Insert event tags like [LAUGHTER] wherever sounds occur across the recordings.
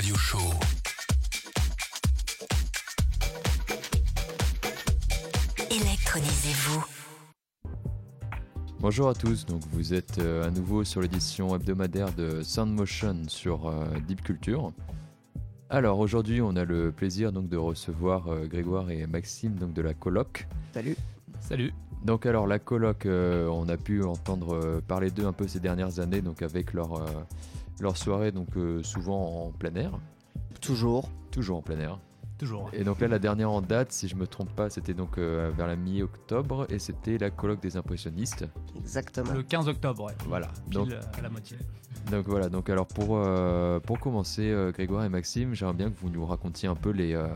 Radio Show. Électronisez-vous. Bonjour à tous, donc vous êtes euh, à nouveau sur l'édition hebdomadaire de Sound Motion sur euh, Deep Culture. Alors aujourd'hui, on a le plaisir donc de recevoir euh, Grégoire et Maxime donc de la coloc. Salut. Salut. Donc alors la coloc, euh, on a pu entendre euh, parler d'eux un peu ces dernières années donc avec leur leur soirée donc euh, souvent en plein air, Toujours. toujours en plein air. Toujours. Et donc là la dernière en date, si je me trompe pas, c'était donc euh, vers la mi-octobre et c'était la coloc des impressionnistes. Exactement. Le 15 octobre, ouais. Voilà. Pile Donc à la moitié. Donc voilà, donc alors pour, euh, pour commencer, euh, Grégoire et Maxime, j'aimerais bien que vous nous racontiez un peu les, euh,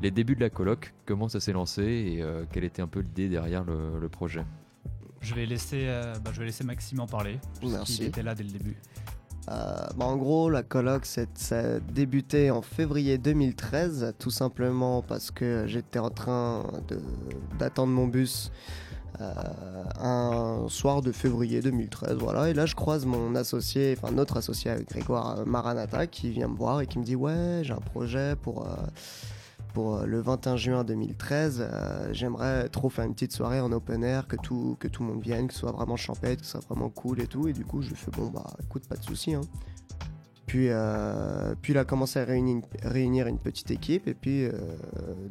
les débuts de la coloc, comment ça s'est lancé et euh, quelle était un peu l'idée derrière le, le projet. Je vais laisser, euh, bah, je vais laisser Maxime en parler. Merci. Il était là dès le début. Euh, bah, en gros, la c'est- ça a débuté en février 2013, tout simplement parce que j'étais en train d'attendre mon bus euh, un soir de février 2013. Voilà. Et là, je croise mon associé, enfin notre associé Grégoire euh, Maranata, qui vient me voir et qui me dit Ouais, j'ai un projet pour. Pour euh, le 21 juin 2013, euh, j'aimerais trop faire une petite soirée en open air, que tout, le monde vienne, que ce soit vraiment champêtre, que ce soit vraiment cool et tout. Et du coup, je fais bon, bah écoute, pas de souci. Hein. Puis, euh, puis il a commencé à réunir, une petite équipe. Et puis,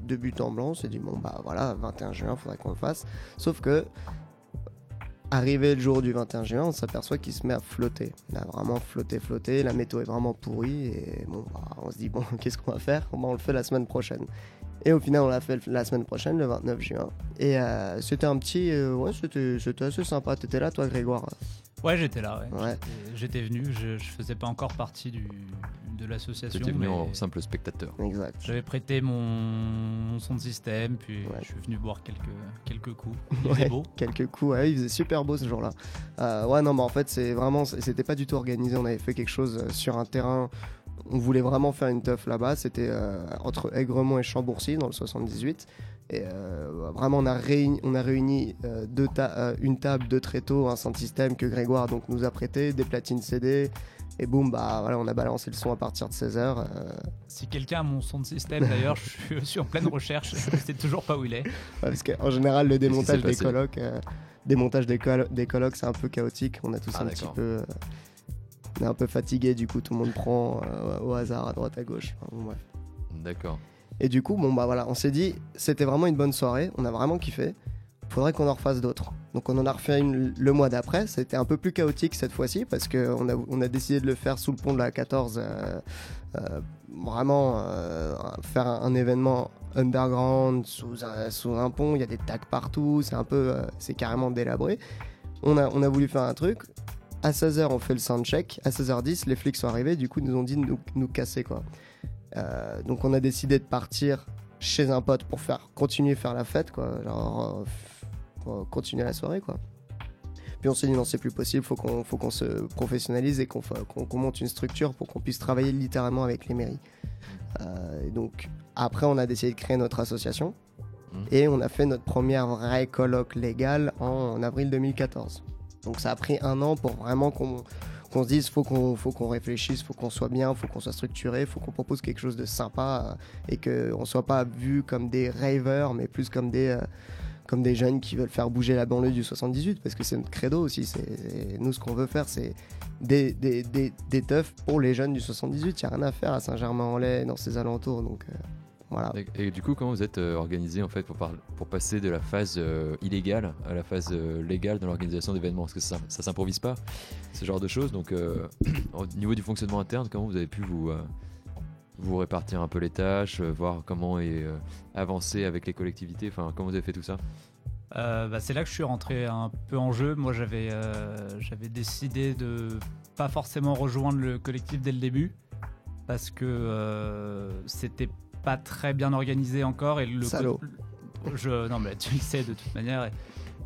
de but en blanc, on s'est dit bon, bah voilà, 21 juin, faudrait qu'on le fasse. Sauf que, arrivé le jour du 21 juin, on s'aperçoit qu'il se met à flotter. Il a vraiment flotté, flotté. La météo est vraiment pourrie. Et bon, bah, on se dit bon, [LAUGHS] qu'est-ce qu'on va faire? Bah, On le fait la semaine prochaine. Et au final, on l'a fait la semaine prochaine, le 29 juin. Et euh, c'était un petit. euh, ouais, c'était c'était assez sympa. T'étais là, toi, Grégoire? Ouais, j'étais là. Ouais. Ouais. J'étais- J'étais venu. Je, je faisais pas encore partie du, de l'association. C'était venu mais en simple spectateur. Exact. J'avais prêté mon, mon son de système, puis Ouais. je suis venu boire quelques, quelques coups. [LAUGHS] Il Ouais. faisait beau. quelques coups. Ouais, il faisait super beau ce jour-là. Euh, ouais, non, mais en fait, c'est vraiment, c'était pas du tout organisé. On avait fait quelque chose sur un terrain. On voulait vraiment faire une teuf là-bas. C'était euh, entre Aigremont et Chambourcy dans le 78. Et euh, vraiment, on a réuni, on a réuni euh, deux ta- euh, une table, deux tréteaux, un sound système que Grégoire donc nous a prêté, des platines CD. Et boum, bah voilà, on a balancé le son à partir de 16h. Si quelqu'un a mon son de système, d'ailleurs, je suis- en pleine recherche. Je sais toujours pas où il est. parce qu'en général, le démontage des colocs, euh, démontage des, colo- des colocs, c'est un peu chaotique. On a tous Ah, un petit peu, euh, on est un peu fatigué. Du coup, tout le monde prend euh, au hasard à droite à gauche. Enfin, bon, bref. D'accord. Et du coup, bon bah voilà, on s'est dit, c'était vraiment une bonne soirée. On a vraiment kiffé. Faudrait qu'on en refasse d'autres. Donc on en a refait une le mois d'après. C'était un peu plus chaotique cette fois-ci parce qu'on a, on a décidé de le faire sous le pont de la 14. euh, euh, vraiment euh, faire un, un événement underground sous un, sous un pont. Il y a des tags partout. C'est un peu, c'est carrément délabré. On a, on a voulu faire un truc. À 16h, on fait le soundcheck. À 16h10, les flics sont arrivés. Du coup, ils nous ont dit de nous, nous casser quoi. Euh, donc on a décidé de partir chez un pote pour faire continuer à faire la fête quoi genre euh, pour continuer la soirée quoi puis on s'est dit non c'est plus possible faut qu'on faut qu'on se professionnalise et qu'on qu'on monte une structure pour qu'on puisse travailler littéralement avec les mairies Euh, et donc après on a décidé de créer notre association Mhm. et on a fait notre première vraie colloque légale en, en avril 2014 donc ça a pris un an pour vraiment qu'on qu'on se dise faut qu'on faut qu'on réfléchisse, faut qu'on soit bien, faut qu'on soit structuré, faut qu'on propose quelque chose de sympa euh, et que on soit pas vu comme des ravers mais plus comme des euh, comme des jeunes qui veulent faire bouger la banlieue du 78 parce que c'est notre credo aussi nous ce qu'on veut faire c'est des, des, des, des teufs pour les jeunes du 78 il y a rien à faire à Saint-Germain-en-Laye dans ses alentours donc euh, voilà Et, et du coup, comment vous êtes euh, organisé en fait pour, par- pour passer de la phase euh, illégale à la phase euh, légale dans l'organisation d'événements? Parce que ça, ça s'improvise pas, ce genre de choses. Donc, euh, [CLEARS THROAT] au niveau du fonctionnement interne, comment vous avez pu vous, euh, vous répartir un peu les tâches, euh, voir comment et, euh, avancer avec les collectivités? Enfin, comment vous avez fait tout ça? Euh, bah, c'est là que je suis rentré un peu en jeu. Moi, j'avais euh, j'avais décidé de pas forcément rejoindre le collectif dès le début parce que euh, c'était pas très bien organisé encore et le Salaud. je non mais tu le sais de toute manière et,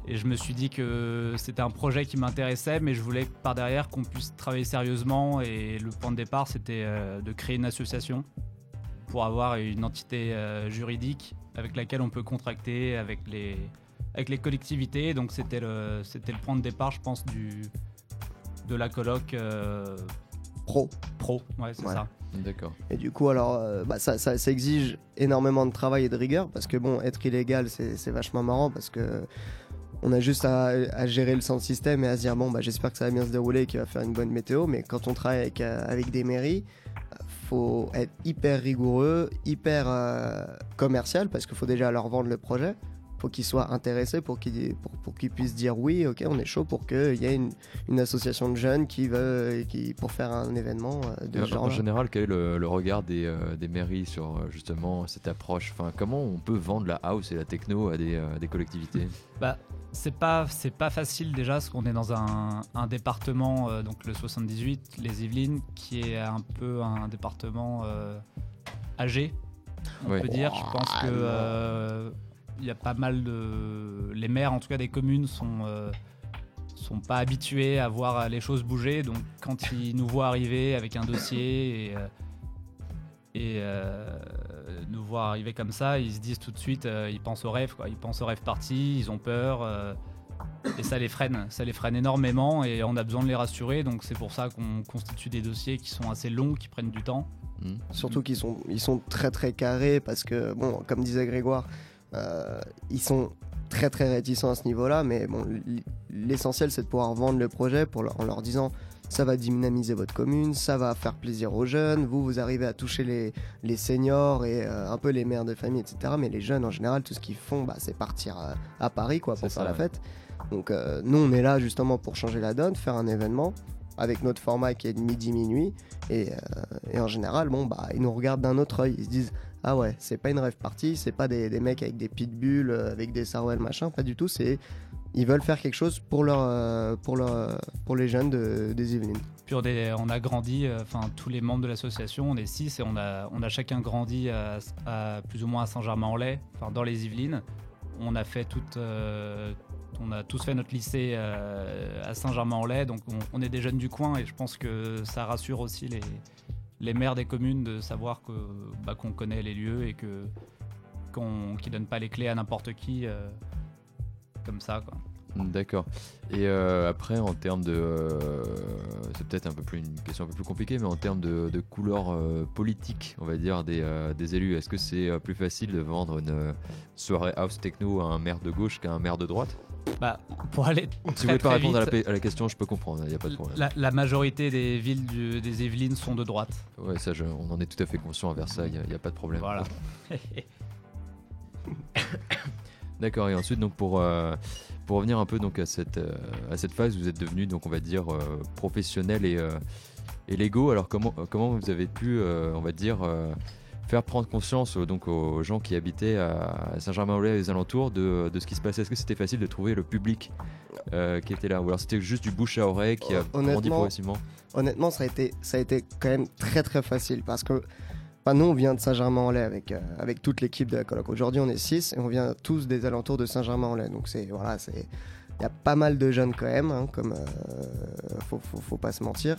et je me suis dit que c'était un projet qui m'intéressait mais je voulais par derrière qu'on puisse travailler sérieusement et le point de départ c'était euh, de créer une association pour avoir une entité euh, juridique avec laquelle on peut contracter avec les avec les collectivités. Donc c'était le, c'était le point de départ, je pense, du, de la coloc euh, pro pro. Ouais, c'est Ouais. ça. D'accord. Et du coup, alors, euh, bah, ça, exige énormément de travail et de rigueur parce que bon, être illégal, c'est vachement marrant parce que on a juste à, gérer le sound système et à se dire bon, bah, j'espère que ça va bien se dérouler, qu'il va faire une bonne météo. Mais quand on travaille avec, euh, des mairies, faut être hyper rigoureux, hyper euh, commercial parce qu'il faut déjà leur vendre le projet. Faut qu'ils soient intéressés pour qu'ils pour, pour qu'ils puissent dire oui, ok, on est chaud pour qu'il y ait une, une association de jeunes qui veut qui pour faire un événement euh, de en- genre. en général, quel est le, le regard des, euh, des mairies sur euh, justement cette approche? Enfin, Comment on peut vendre la house et la techno à des, euh, des collectivités? [LAUGHS] Bah, c'est pas c'est pas facile déjà parce qu'on est dans un, un département euh, donc le 78 les Yvelines qui est un peu un département euh, âgé on Ouais. peut dire je pense que il y a pas mal de les maires en tout cas des communes sont euh, sont pas habitués à voir les choses bouger donc quand ils nous voient arriver avec un dossier et euh, et euh, nous voir arriver comme ça, ils se disent tout de suite, euh, ils pensent au rêve, quoi. Ils pensent au rêve parti, ils ont peur, euh, et ça les freine, ça les freine énormément, et on a besoin de les rassurer. Donc c'est pour ça qu'on constitue des dossiers qui sont assez longs, qui prennent du temps. Hmm. Surtout qu'ils sont, ils sont très très carrés parce que, bon, comme disait Grégoire, ils sont très très réticents à ce niveau-là, mais bon, l'essentiel c'est de pouvoir vendre le projet pour leur- en leur disant ça va dynamiser votre commune, ça va faire plaisir aux jeunes, vous vous arrivez à toucher les, les seniors et euh, un peu les mères de famille, etc. Mais les jeunes en général, tout ce qu'ils font, bah, c'est partir à, à Paris quoi, pour faire ça, la ouais. fête. Donc euh, nous on est là justement pour changer la donne, faire un événement avec notre format qui est de midi minuit et, euh, et en général bon bah ils nous regardent d'un autre œil ils se disent ah ouais c'est pas une rêve party c'est pas des, mecs avec des pitbulls euh, avec des sarouels machin pas du tout c'est ils veulent faire quelque chose pour euh, euh, les jeunes de, des Yvelines Puis on, a grandi, enfin tous les membres de l'association, on est six, et on a, chacun grandi à, plus ou moins à Saint-Germain-en-Laye, enfin dans les Yvelines. On a fait toute, on a tous fait notre lycée à Saint-Germain-en-Laye, donc on, on est des jeunes du coin, et je pense que ça rassure aussi les, les maires des communes de savoir bah, qu'on connaît les lieux et que qu'on qui donne pas les clés à n'importe qui euh, comme ça quoi. D'accord. Et euh, après, en termes de. euh, c'est peut-être un peu plus une question un peu plus compliquée, mais en termes de, couleur politique, on va dire, des, des élus, est-ce que c'est plus facile de vendre une soirée house techno à un maire de gauche qu'à un maire de droite? Bah, pour aller Si vous très, voulez pas très répondre à la, à question, je peux comprendre, il n'y a pas de problème. La, la majorité des villes du- des Yvelines sont de droite. Ouais, ça, je- on en est tout à fait conscient à Versailles, il n'y a, pas de problème. Voilà. [LAUGHS] D'accord, et ensuite, donc pour, euh, pour revenir un peu donc, à, cette, euh, à cette phase, vous êtes devenu, donc, on va dire, euh, professionnel et, et légaux. Alors, comment, comment vous avez pu, on va dire, faire prendre conscience euh, donc, aux gens qui habitaient à Saint-Germain-en-Laye et les alentours de, de ce qui se passait. Est-ce que c'était facile de trouver le public euh, qui était là? Ou alors c'était juste du bouche à oreille qui a Euh, grandi progressivement? honnêtement ça a été ça a été quand même très très facile parce que enfin, nous on vient de Saint-Germain-en-Laye avec euh, avec toute l'équipe de la coloc. Aujourd'hui on est 6 et on vient tous des alentours de Saint-Germain-en-Laye donc c'est voilà c'est il y a pas mal de jeunes quand même hein, comme euh, faut, faut, faut pas se mentir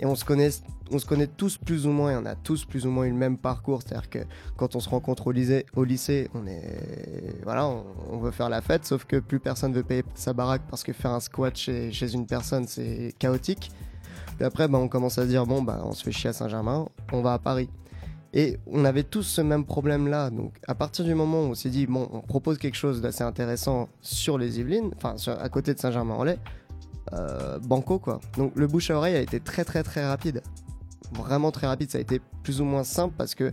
et on se connaît on se connaît tous plus ou moins et on a tous plus ou moins eu le même parcours c'est à dire que quand on se rencontre au lycée au lycée on est voilà on, on veut faire la fête sauf que plus personne veut payer sa baraque parce que faire un squat chez, une personne c'est chaotique puis après, bah, on commence à se dire, bon, bah, on se fait chier à Saint-Germain, on va à Paris. Et on avait tous ce même problème-là. Donc, à partir du moment où on s'est dit, bon, on propose quelque chose d'assez intéressant sur les Yvelines, enfin, à côté de Saint-Germain-en-Laye, euh, banco, quoi. Donc, le bouche à oreille a été très, très, très rapide. Vraiment très rapide. Ça a été plus ou moins simple parce que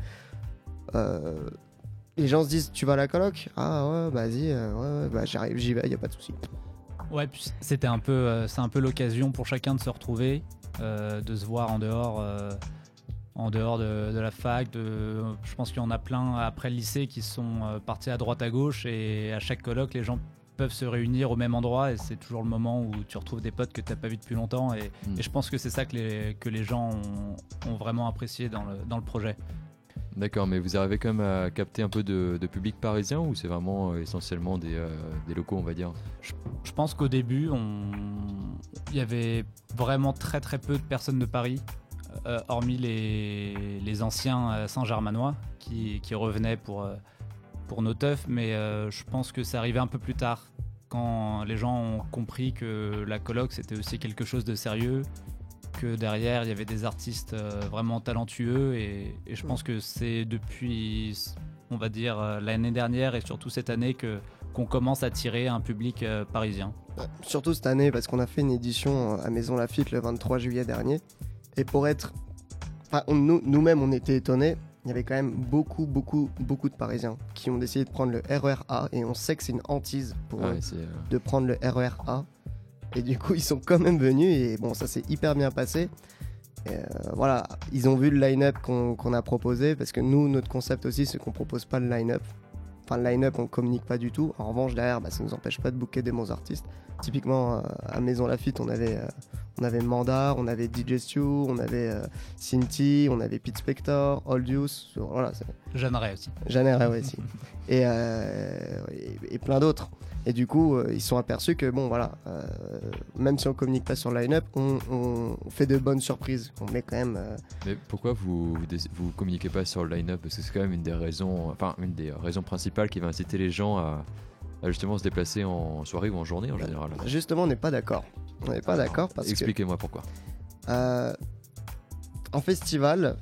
euh, les gens se disent, tu vas à la coloc? Ah ouais, vas-y, euh, ouais, bah, j'arrive, j'y vais, y a pas de souci. Ouais, c'était un peu, euh, c'est peu l'occasion pour chacun de se retrouver, de se voir en dehors, en dehors de, de la fac. De, je pense qu'il y en a plein après le lycée qui sont partis à droite à gauche et à chaque colloque, les gens peuvent se réunir au même endroit et c'est toujours le moment où tu retrouves des potes que tu n'as pas vus depuis longtemps et, Mm. et je pense que c'est ça que les, que les gens ont, ont vraiment apprécié dans le, dans le projet. D'accord, mais vous arrivez quand même à capter un peu de, de public parisien ou c'est vraiment euh, essentiellement des, euh, des locaux, on va dire? Je pense qu'au début, on... il y avait vraiment très très peu de personnes de Paris, euh, hormis les, les anciens Saint-Germanois qui, qui revenaient pour, euh, pour nos teufs, mais euh, je pense que c'est arrivé un peu plus tard, quand les gens ont compris que la coloc c'était aussi quelque chose de sérieux, que derrière il y avait des artistes euh, vraiment talentueux et, et je pense que c'est depuis, on va dire, euh, l'année dernière et surtout cette année que qu'on commence à tirer un public euh, parisien. Ouais, Surtout cette année, parce qu'on a fait une édition à Maison Lafitte le 23 juillet dernier. Et pour être. Enfin, nous- nous-mêmes, on était étonnés. Il y avait quand même beaucoup, beaucoup, beaucoup de Parisiens qui ont décidé de prendre le RER A. Et on sait que c'est une hantise pour eux Ouais, c'est, euh, de prendre le RER A. Et du coup, ils sont quand même venus. Et bon, ça s'est hyper bien passé. Et, euh, voilà, ils ont vu le line-up qu'on qu'on a proposé. Parce que nous, notre concept aussi, c'est qu'on propose pas le line-up. Enfin, le line-up, on communique pas du tout. En revanche, derrière, bah, ça nous empêche pas de booker des bons artistes. Typiquement, euh, à Maison Lafitte, on avait, euh, on avait Mandar, on avait DJ Stu, on avait euh, Cinti, on avait Pete Spector, Old Youth. Voilà, c'est- Jeanne Ray aussi. Jeanne Ray aussi. [LAUGHS] Et, euh, et, et plein d'autres. Et du coup, euh, ils sont aperçus que, bon, voilà, euh, même si on communique pas sur le line-up, on, fait de bonnes surprises. On met quand même. euh, Mais pourquoi vous, vous, communiquez pas sur le line-up? Parce que c'est quand même une des raisons, enfin une des raisons principales qui va inciter les gens à, à justement se déplacer en soirée ou en journée en général. justement, on n'est pas d'accord. On n'est pas d'accord parce que. Expliquez-moi pourquoi. Euh, en festival,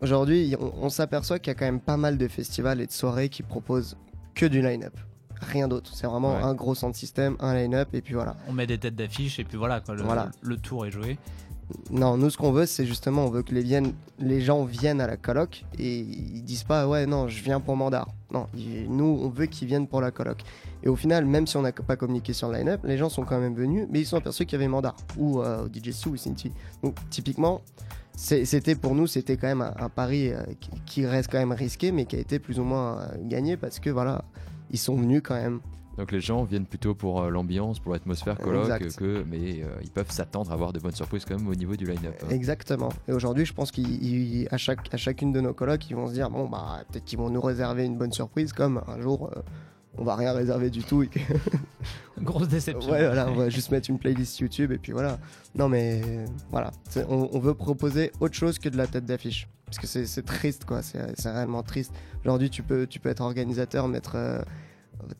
aujourd'hui, on, on s'aperçoit qu'il y a quand même pas mal de festivals et de soirées qui proposent que du line-up. Rien d'autre. C'est vraiment Ouais. un gros sound system, un line-up, et puis voilà. On met des têtes d'affiche et puis voilà, quoi, le, Voilà. le tour est joué. Non, nous, ce qu'on veut, c'est justement, on veut que les, viennent, les gens viennent à la coloc et ils disent pas, ouais, non, je viens pour Mandar. Non, nous, on veut qu'ils viennent pour la coloc. Et au final, même si on n'a pas communiqué sur le line-up, les gens sont quand même venus, mais ils sont aperçus qu'il y avait Mandar ou euh, DJ Sue ou Cinti. Donc, typiquement, c'était pour nous, c'était quand même un, un pari euh, qui, qui reste quand même risqué, mais qui a été plus ou moins euh, gagné parce que voilà, ils sont venus quand même. Donc les gens viennent plutôt pour euh, l'ambiance, pour l'atmosphère colloque, Exact. que, mais euh, ils peuvent s'attendre à avoir de bonnes surprises quand même au niveau du line-up. hein. Exactement. Et aujourd'hui, je pense qu'à chaque, à chacune de nos colocs, ils vont se dire bon, bah, peut-être qu'ils vont nous réserver une bonne surprise, comme un jour, euh, on va rien réserver du tout. et que- [LAUGHS] Grosse déception. ouais, voilà, on va juste mettre une playlist YouTube et puis voilà. Non, mais voilà. On veut proposer autre chose que de la tête d'affiche. Parce que c'est triste, quoi. C'est réellement triste. Aujourd'hui, tu peux, tu peux être organisateur, mettre. euh,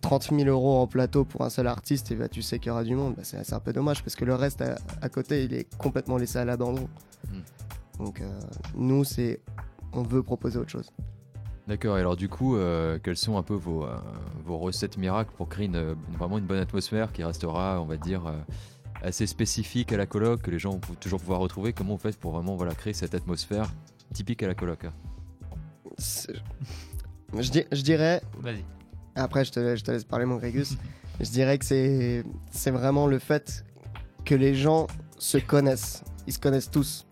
30 000 euros en plateau pour un seul artiste et bah, tu sais qu'il y aura du monde, Bah, c'est un peu dommage parce que le reste à, à côté il est complètement laissé à l'abandon. Donc euh, nous c'est on veut proposer autre chose. D'accord, et alors du coup, euh, quelles sont un peu vos, euh, vos recettes miracles pour créer une, vraiment une bonne atmosphère qui restera, on va dire, euh, assez spécifique à la coloc, que les gens vont toujours pouvoir retrouver? Comment vous faites pour vraiment voilà, créer cette atmosphère typique à la coloc hein Je, di- je dirais, Vas-y. après je te, je te laisse parler mon Grégus, [LAUGHS] je dirais que c'est c'est vraiment le fait que les gens se connaissent, ils se connaissent tous.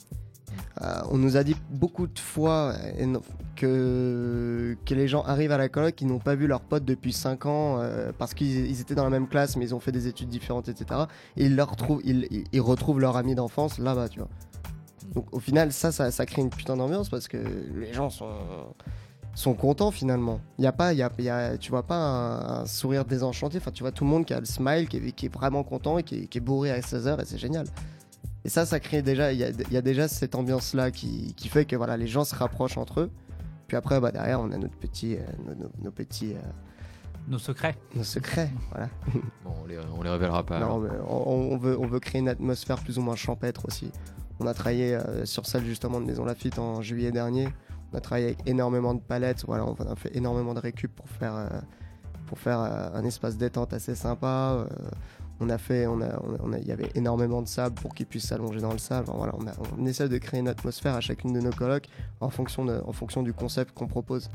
Euh, on nous a dit beaucoup de fois que, que les gens arrivent à la coloc, ils n'ont pas vu leurs potes depuis 5 ans euh, parce qu'ils ils étaient dans la même classe mais ils ont fait des études différentes, etc. Et leur ils- ils retrouvent leur ami d'enfance là-bas, tu vois. Donc au final, ça, ça, ça crée une putain d'ambiance parce que les gens sont, sont contents finalement. Il y a pas, il y a, y a- tu vois pas un, un sourire désenchanté. Enfin, tu vois tout le monde qui a le smile, qui est, qui est vraiment content et qui est, qui est bourré à 16h et c'est génial. Et ça, ça crée déjà, il y a, il y a déjà cette ambiance-là qui, qui fait que voilà, les gens se rapprochent entre eux. Puis après, bah, derrière, on a notre petit, euh, nos, nos- nos petits, euh, Nos secrets. nos secrets. Voilà. Bon, on les, on les révélera pas. Non, alors. mais on, on veut, on veut créer une atmosphère plus ou moins champêtre aussi. On a travaillé euh, sur celle justement de Maison Lafitte en juillet dernier. On a travaillé avec énormément de palettes. On a fait énormément de récup pour faire, euh, euh, un espace détente assez sympa. On a fait, on il y avait énormément de sable pour qu'ils puissent s'allonger dans le sable. On, essaie de créer une atmosphère à chacune de nos colocs en fonction, du concept qu'on propose.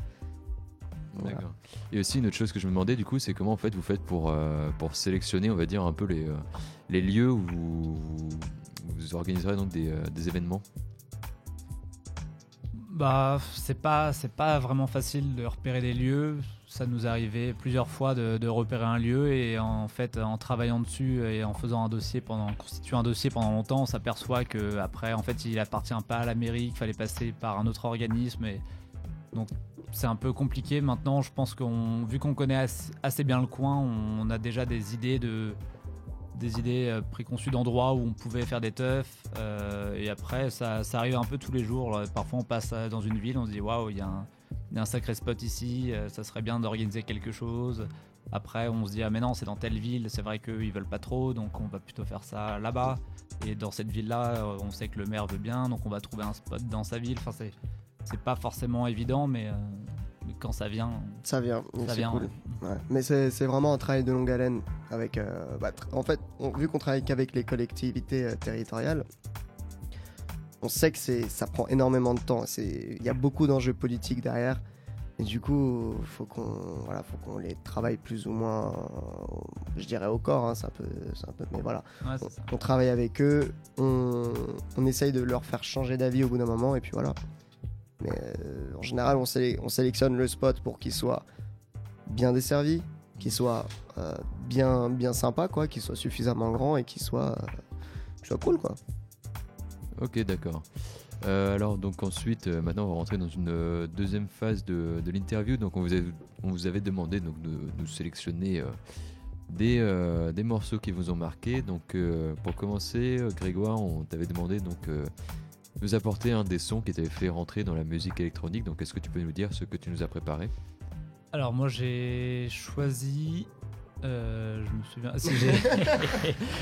Et aussi une autre chose que je me demandais du coup, c'est comment en fait vous faites pour, sélectionner, on va dire un peu les, les lieux où vous, vous organiserez donc des, euh, des événements. Bah, c'est pas, c'est pas vraiment facile de repérer des lieux. Ça nous arrivait plusieurs fois de, repérer un lieu et en fait, en travaillant dessus et en faisant un dossier pendant, en constituant un dossier pendant longtemps, on s'aperçoit que après, en fait, il appartient pas à la mairie, qu'il fallait passer par un autre organisme donc c'est un peu compliqué. Maintenant, je pense qu'on, vu qu'on connaît assez bien le coin, on a déjà des idées de des idées euh, préconçues d'endroits où on pouvait faire des teufs. euh, et après, ça, ça arrive un peu tous les jours. là. Parfois, on passe euh, dans une ville, on se dit waouh, il y, a un- sacré spot ici, euh, ça serait bien d'organiser quelque chose. Après, on se dit, ah mais non, c'est dans telle ville, c'est vrai qu'ils veulent pas trop, donc on va plutôt faire ça là-bas. Et dans cette ville-là, euh, on sait que le maire veut bien, donc on va trouver un spot dans sa ville. Enfin, c'est, pas forcément évident, euh, mais quand ça vient, Ça vient. ça vient. cool. Ouais. Mais c'est vraiment un travail de longue haleine. Avec, euh, bah, en fait, on- vu qu'on travaille qu'avec les collectivités euh, territoriales, on sait que ça prend énormément de temps. Il y a beaucoup d'enjeux politiques derrière. Et du coup, faut qu'on voilà, faut qu'on les travaille plus ou moins, je dirais au corps, hein, c'est un peu, un peu, mais voilà. Ouais, On, travaille avec eux, on, on essaye de leur faire changer d'avis au bout d'un moment, et puis voilà. Mais euh, en général, on, sé- on sélectionne le spot pour qu'il soit bien desservi, qu'il soit euh, bien, bien sympa, quoi, qu'il soit suffisamment grand et qu'il soit, euh, soit cool, quoi. Ok, d'accord. Alors donc ensuite, maintenant on va rentrer dans une deuxième phase de, l'interview. Donc on vous, avait, on vous avait demandé donc, de nous sélectionner des, des morceaux qui vous ont marqué. Donc pour commencer, Grégoire, on t'avait demandé donc nous apporter un des sons qui t'avait fait rentrer dans la musique électronique. Donc est-ce que tu peux nous dire ce que tu nous as préparé? Alors moi j'ai choisi, euh, je me souviens, si,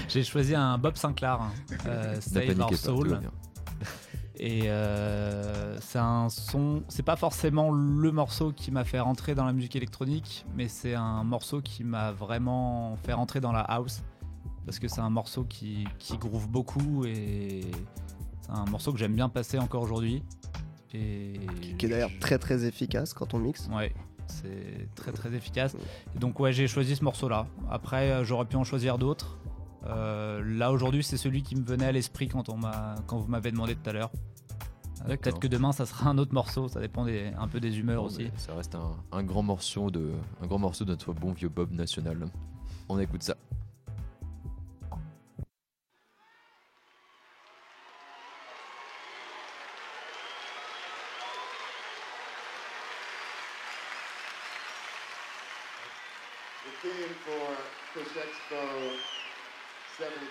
j'ai- [LAUGHS] choisi un Bob Sinclair, hein, euh, Save Our Soul. Et euh, c'est un son, c'est pas forcément le morceau qui m'a fait rentrer dans la musique électronique, mais c'est un morceau qui m'a vraiment fait rentrer dans la house. Parce que c'est un morceau qui, qui groove beaucoup et un morceau que j'aime bien passer encore aujourd'hui. Et Qui est d'ailleurs très très efficace quand on mixe. Ouais, c'est très très efficace. [LAUGHS] Et donc ouais, j'ai choisi ce morceau-là. Après, euh, j'aurais pu en choisir d'autres. Euh, là aujourd'hui, c'est celui qui me venait à l'esprit quand on m'a, quand vous m'avez demandé tout à l'heure. Euh. Peut-être que demain, ça sera un autre morceau. Ça dépend des- un peu des humeurs aussi. Ça reste un, un grand morceau de, un grand morceau de notre bon vieux Bob national. On écoute ça.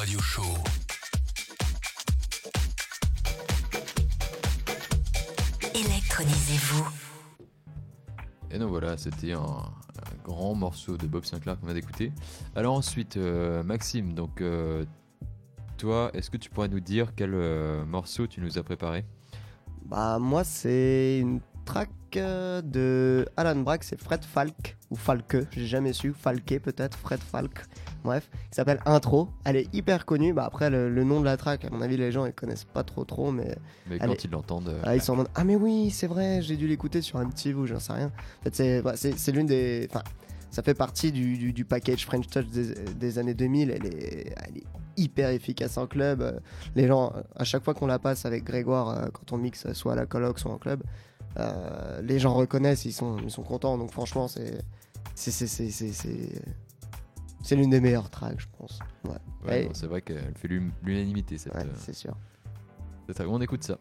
Radio Show. Électronisez-vous. Et donc voilà, c'était un, un grand morceau de Bob Sinclair qu'on vient d'écouter. Alors ensuite, euh, Maxime, donc euh, toi, est-ce que tu pourrais nous dire quel euh, morceau tu nous as préparé? Bah moi c'est une track de Alan Brack, c'est Fred Falk ou Falke, j'ai jamais su, Falke peut-être, Fred Falk. Bref, qui s'appelle Intro. Elle est hyper connue. Bah après le, le nom de la track, à mon avis les gens ils connaissent pas trop trop, mais quand ils l'entendent, euh, ah, ils sont en mode ah mais oui c'est vrai, j'ai dû l'écouter sur MTV ou j'en sais rien. En fait c'est bah, c'est l'une des, enfin ça fait partie du, du, du package French Touch des, des années 2000. Elle est, elle est hyper efficace en club. Les gens, à chaque fois qu'on la passe avec Grégoire, euh, quand on mixe soit à la coloc, soit en club, euh, les gens reconnaissent, ils sont, ils sont contents. Donc franchement, c'est c'est c'est l'une des meilleures tracks, je pense. Ouais, ouais, Ouais. non, c'est vrai qu'elle fait l'unanimité cette, ouais, euh, c'est sûr. cette. On écoute ça.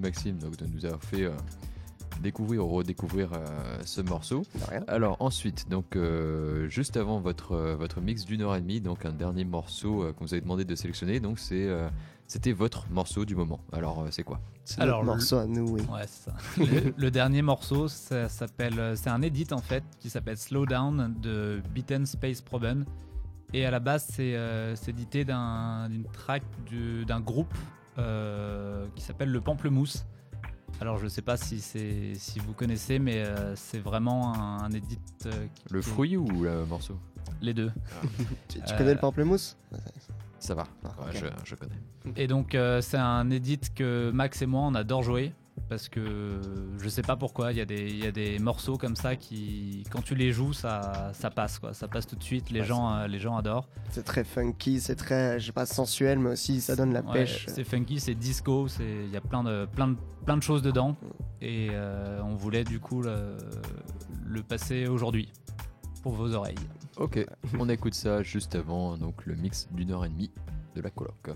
Merci Maxime donc, de nous avoir fait euh, découvrir ou redécouvrir euh, ce morceau. Rien. Alors ensuite, donc euh, juste avant votre, votre mix d'une heure et demie, donc un dernier morceau euh, qu'on vous avait demandé de sélectionner, donc c'est euh, c'était votre morceau du moment. Alors c'est quoi? C'est Alors, notre le- morceau à nous, oui. Ouais, c'est ça. [LAUGHS] le, le dernier morceau, ça s'appelle, c'est un edit en fait qui s'appelle Slow Down de Beaten Space Proben. Et à la base, c'est euh, c'est édité d'un- d'une track du- d'un groupe qui s'appelle le Pamplemousse. Alors je sais pas si c'est si vous connaissez, mais euh, c'est vraiment un, un edit. euh, qui- Le qui- fruit ou le morceau? Les deux. Tu, tu Euh, connais le pamplemousse? Ça va, Ah, Ouais, je, je connais. Et donc euh, c'est un edit que Max et moi on adore jouer parce que je sais pas pourquoi, il y, a des- il y a des morceaux comme ça qui quand tu les joues ça, ça passe quoi, ça passe tout de suite, les, Ouais, gens, euh, les gens adorent. C'est très funky, c'est très, je sais pas, sensuel, mais aussi ça donne la Ouais, pêche. C'est funky, c'est disco, il y a plein de, plein, de, plein de choses dedans et euh, on voulait du coup le, le passer aujourd'hui pour vos oreilles. Ok, on écoute ça juste avant donc le mix d'une heure et demie de la coloc.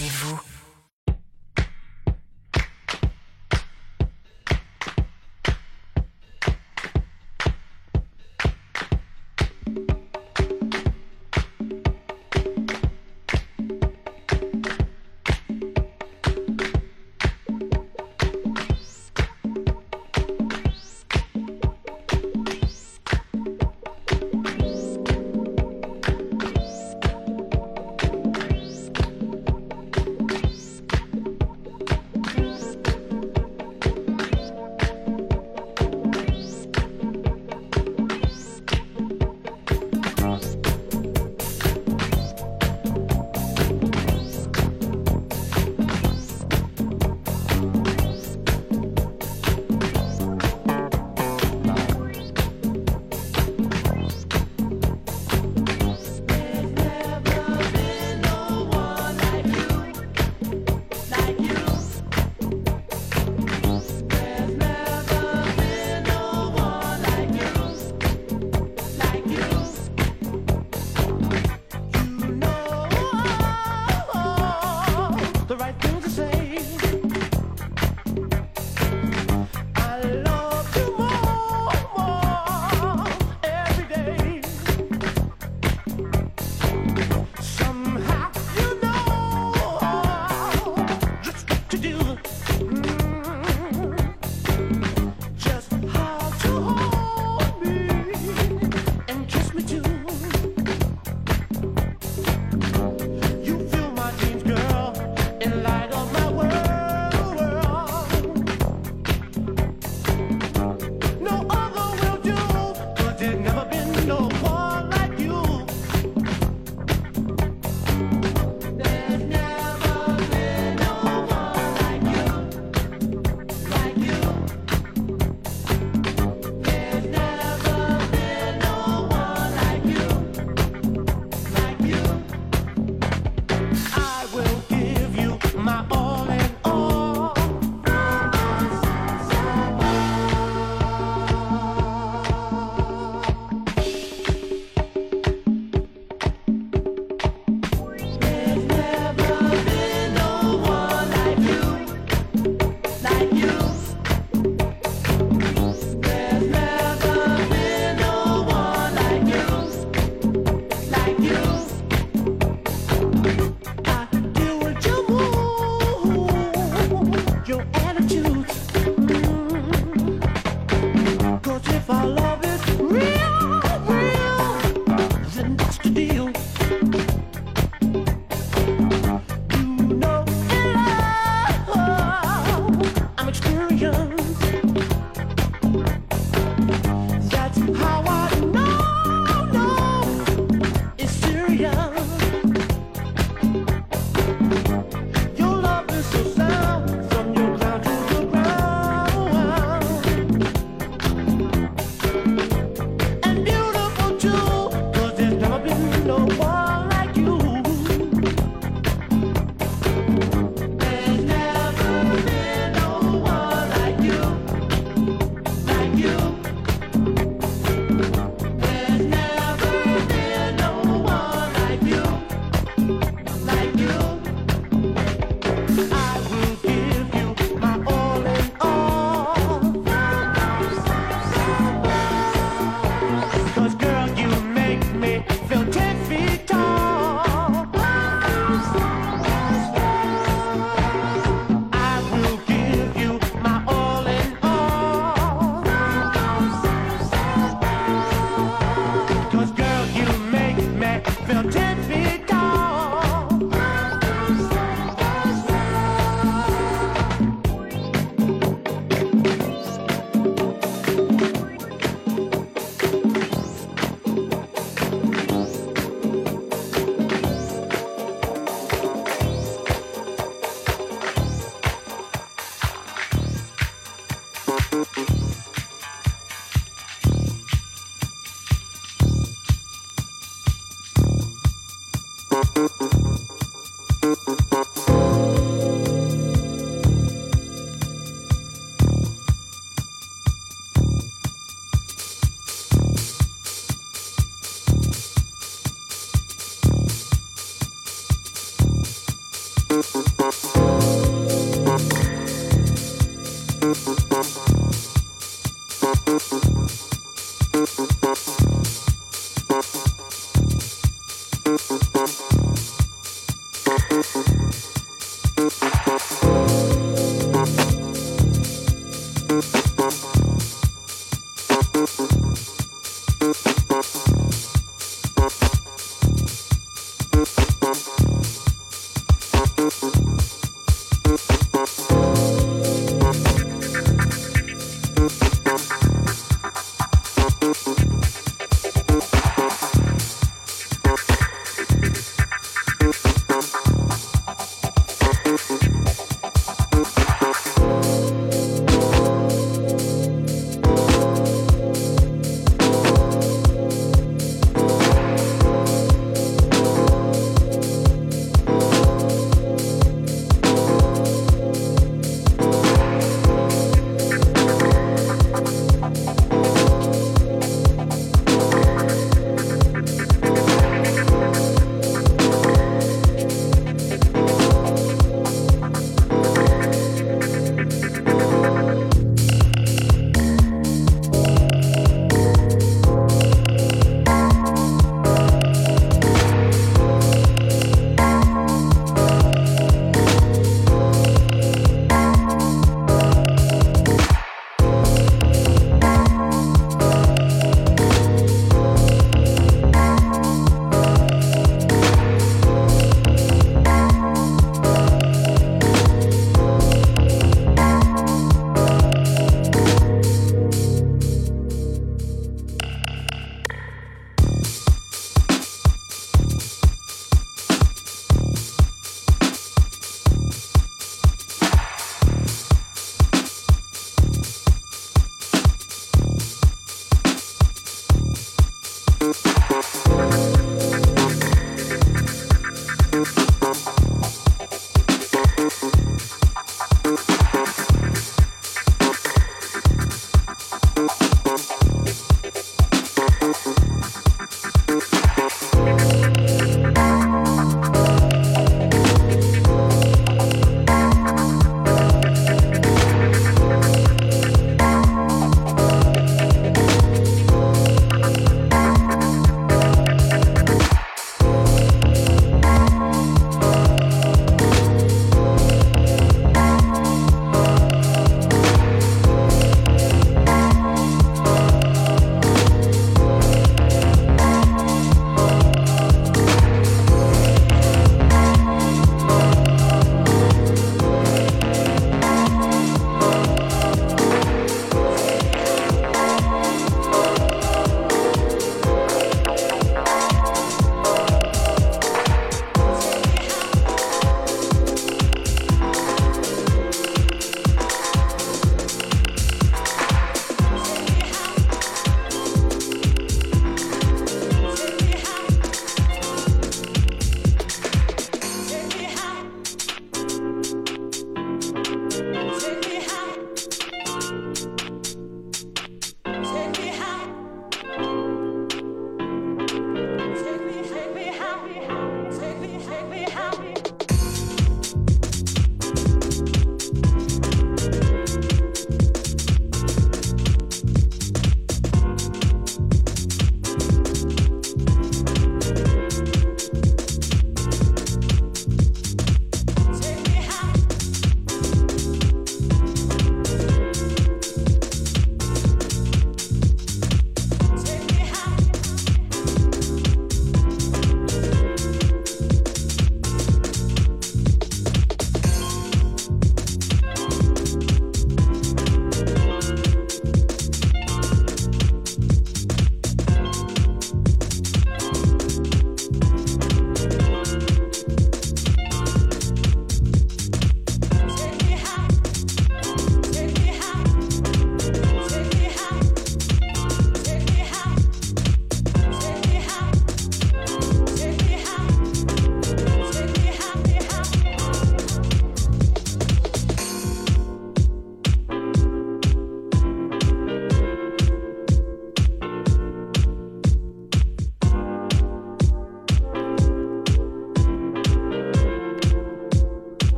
Électronisez-vous.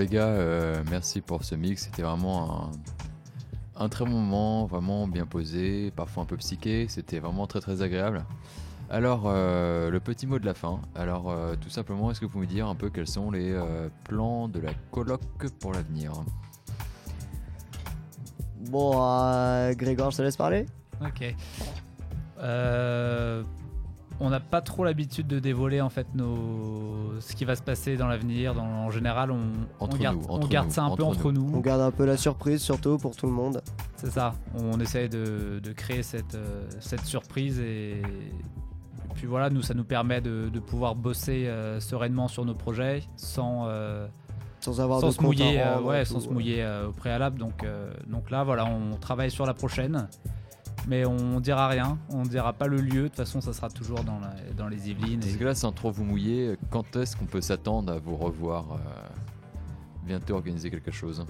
Les gars, euh, merci pour ce mix. C'était vraiment un, un très bon moment, vraiment bien posé, parfois un peu psyché. C'était vraiment très très agréable. Alors euh, le petit mot de la fin. Alors euh, tout simplement, est-ce que vous pouvez me dire un peu quels sont les euh, plans de la coloc pour l'avenir? Bon, euh, Grégoire, je te laisse parler. Ok. Euh, on n'a pas trop l'habitude de dévoiler en fait nos... ce qui va se passer dans l'avenir. Dans... En général, on, garde, nous, on entre garde nous, ça un peu entre nous. On garde un peu la surprise, surtout pour tout le monde. C'est ça. On essaye de, de créer cette, euh, cette surprise et... et puis voilà, nous ça nous permet de, de pouvoir bosser euh, sereinement sur nos projets sans, euh, Sans avoir sans de se mouiller, euh, ouais, sans se mouiller euh, au préalable. Donc, euh, donc là, voilà, on travaille sur la prochaine. Mais on dira rien, on dira pas le lieu. De toute façon, ça sera toujours dans, la- dans les Yvelines. Parce et- que là, sans trop vous mouiller, quand est-ce qu'on peut s'attendre à vous revoir euh, bientôt organiser quelque chose?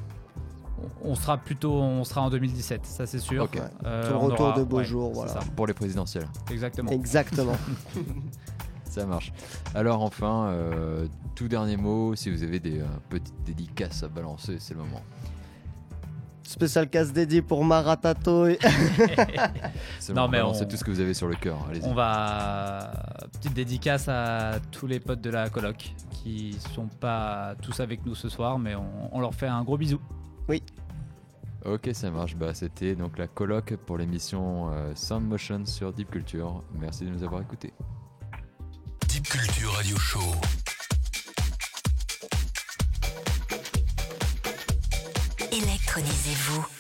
On sera plutôt, on sera en 2017, ça c'est sûr. Ok. Euh, Tout le retour aura- de beaux ouais, jours, voilà. ça, Pour les présidentielles. exactement. Exactement. [LAUGHS] [LAUGHS] Ça marche. Alors enfin, euh, tout dernier mot, si vous avez des euh, petites dédicaces à balancer, c'est le moment. Spécial casse dédié pour Maratato. et- [LAUGHS] [LAUGHS] C'est le Non, mais on- tout ce que vous avez sur le cœur. On va petite dédicace à tous les potes de la coloc qui sont pas tous avec nous ce soir, mais on, on leur fait un gros bisou. Ok, ça marche. Bah, c'était donc la colloque pour l'émission euh, Sound Motion sur Deep Culture. Merci de nous avoir écoutés. Deep Culture Radio Show. Électronisez-vous.